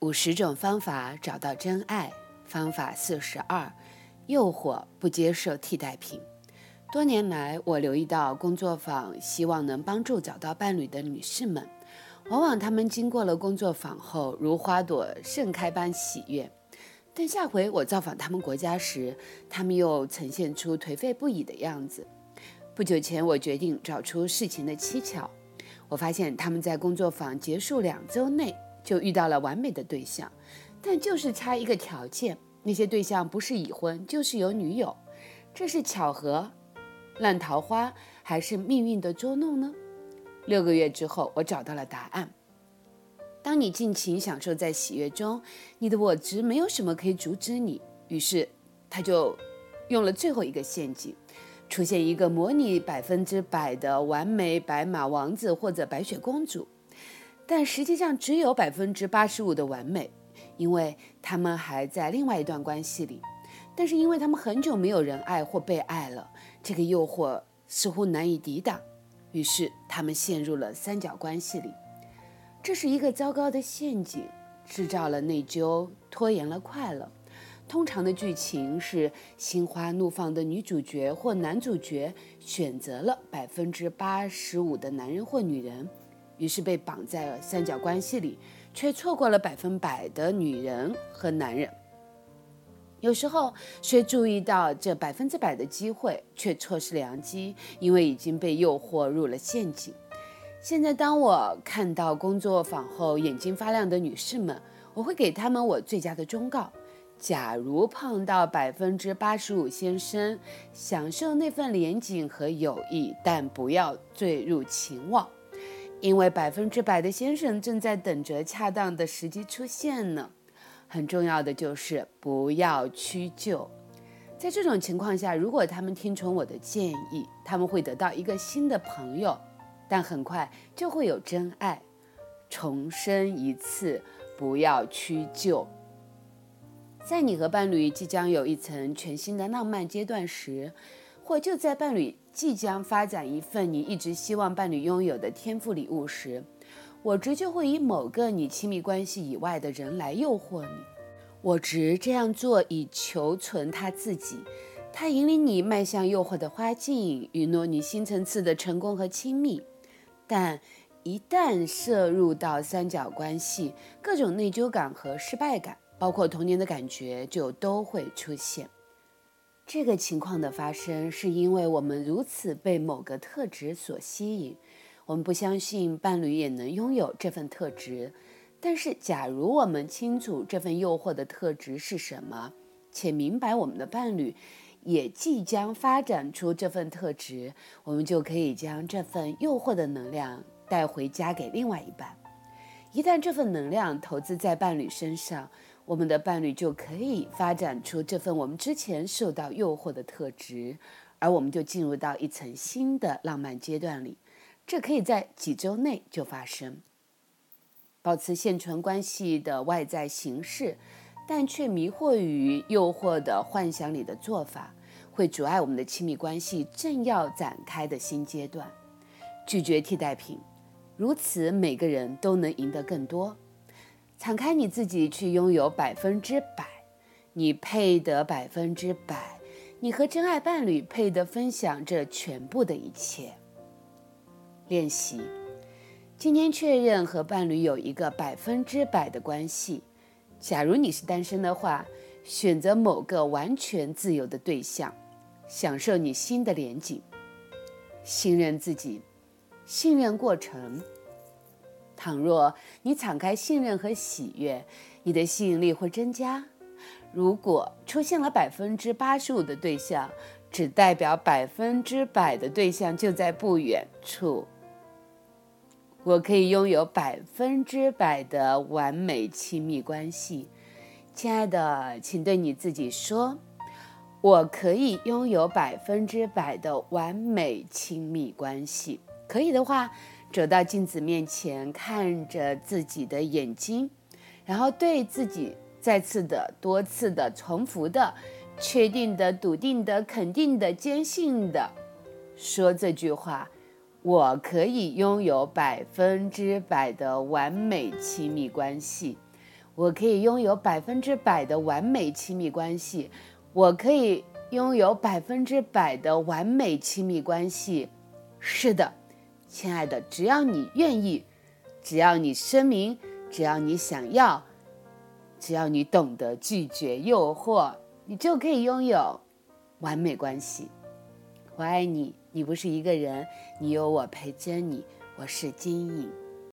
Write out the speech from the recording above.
五十种方法找到真爱，方法四十二：诱惑不接受替代品。多年来，我留意到工作坊希望能帮助找到伴侣的女士们，往往她们经过了工作坊后，如花朵盛开般喜悦。但下回我造访他们国家时，她们又呈现出颓废不已的样子。不久前，我决定找出事情的蹊跷。我发现他们在工作坊结束两周内。就遇到了完美的对象，但就是差一个条件，那些对象不是已婚就是有女友，这是巧合、烂桃花还是命运的捉弄呢？六个月之后，我找到了答案。当你尽情享受在喜悦中，你的我执没有什么可以阻止你。于是，他就用了最后一个陷阱，出现一个模拟百分之百的完美白马王子或者白雪公主。但实际上只有百分之八十五的完美，因为他们还在另外一段关系里。但是因为他们很久没有人爱或被爱了，这个诱惑似乎难以抵挡，于是他们陷入了三角关系里。这是一个糟糕的陷阱，制造了内疚，拖延了快乐。通常的剧情是心花怒放的女主角或男主角选择了百分之八十五的男人或女人。于是被绑在了三角关系里，却错过了百分百的女人和男人。有时候虽注意到这百分之百的机会，却错失良机，因为已经被诱惑入了陷阱。现在，当我看到工作坊后眼睛发亮的女士们，我会给她们我最佳的忠告：假如碰到百分之八十五先生，享受那份廉洁和友谊，但不要坠入情网。因为百分之百的先生正在等着恰当的时机出现呢。很重要的就是不要屈就。在这种情况下，如果他们听从我的建议，他们会得到一个新的朋友，但很快就会有真爱。重申一次，不要屈就。在你和伴侣即将有一层全新的浪漫阶段时，或就在伴侣。即将发展一份你一直希望伴侣拥有的天赋礼物时，我执就会以某个你亲密关系以外的人来诱惑你。我执这样做以求存他自己，他引领你迈向诱惑的花径，允诺你新层次的成功和亲密。但一旦涉入到三角关系，各种内疚感和失败感，包括童年的感觉，就都会出现。这个情况的发生，是因为我们如此被某个特质所吸引，我们不相信伴侣也能拥有这份特质。但是，假如我们清楚这份诱惑的特质是什么，且明白我们的伴侣也即将发展出这份特质，我们就可以将这份诱惑的能量带回家给另外一半。一旦这份能量投资在伴侣身上，我们的伴侣就可以发展出这份我们之前受到诱惑的特质，而我们就进入到一层新的浪漫阶段里。这可以在几周内就发生。保持现存关系的外在形式，但却迷惑于诱惑的幻想里的做法，会阻碍我们的亲密关系正要展开的新阶段。拒绝替代品，如此每个人都能赢得更多。敞开你自己，去拥有百分之百，你配得百分之百，你和真爱伴侣配得分享这全部的一切。练习，今天确认和伴侣有一个百分之百的关系。假如你是单身的话，选择某个完全自由的对象，享受你新的连景。信任自己，信任过程。倘若你敞开信任和喜悦，你的吸引力会增加。如果出现了百分之八十五的对象，只代表百分之百的对象就在不远处。我可以拥有百分之百的完美亲密关系，亲爱的，请对你自己说：“我可以拥有百分之百的完美亲密关系。”可以的话。走到镜子面前，看着自己的眼睛，然后对自己再次的、多次的、重复的、确定的、笃定的、肯定的、坚信的说这句话：“我可以拥有百分之百的完美亲密关系，我可以拥有百分之百的完美亲密关系，我可以拥有百分之百的完美亲密关系。是的，亲爱的，只要你愿意，只要你声明，只要你想要，只要你懂得拒绝诱惑，你就可以拥有完美关系。我爱你，你不是一个人，你有我陪着你。我是金颖。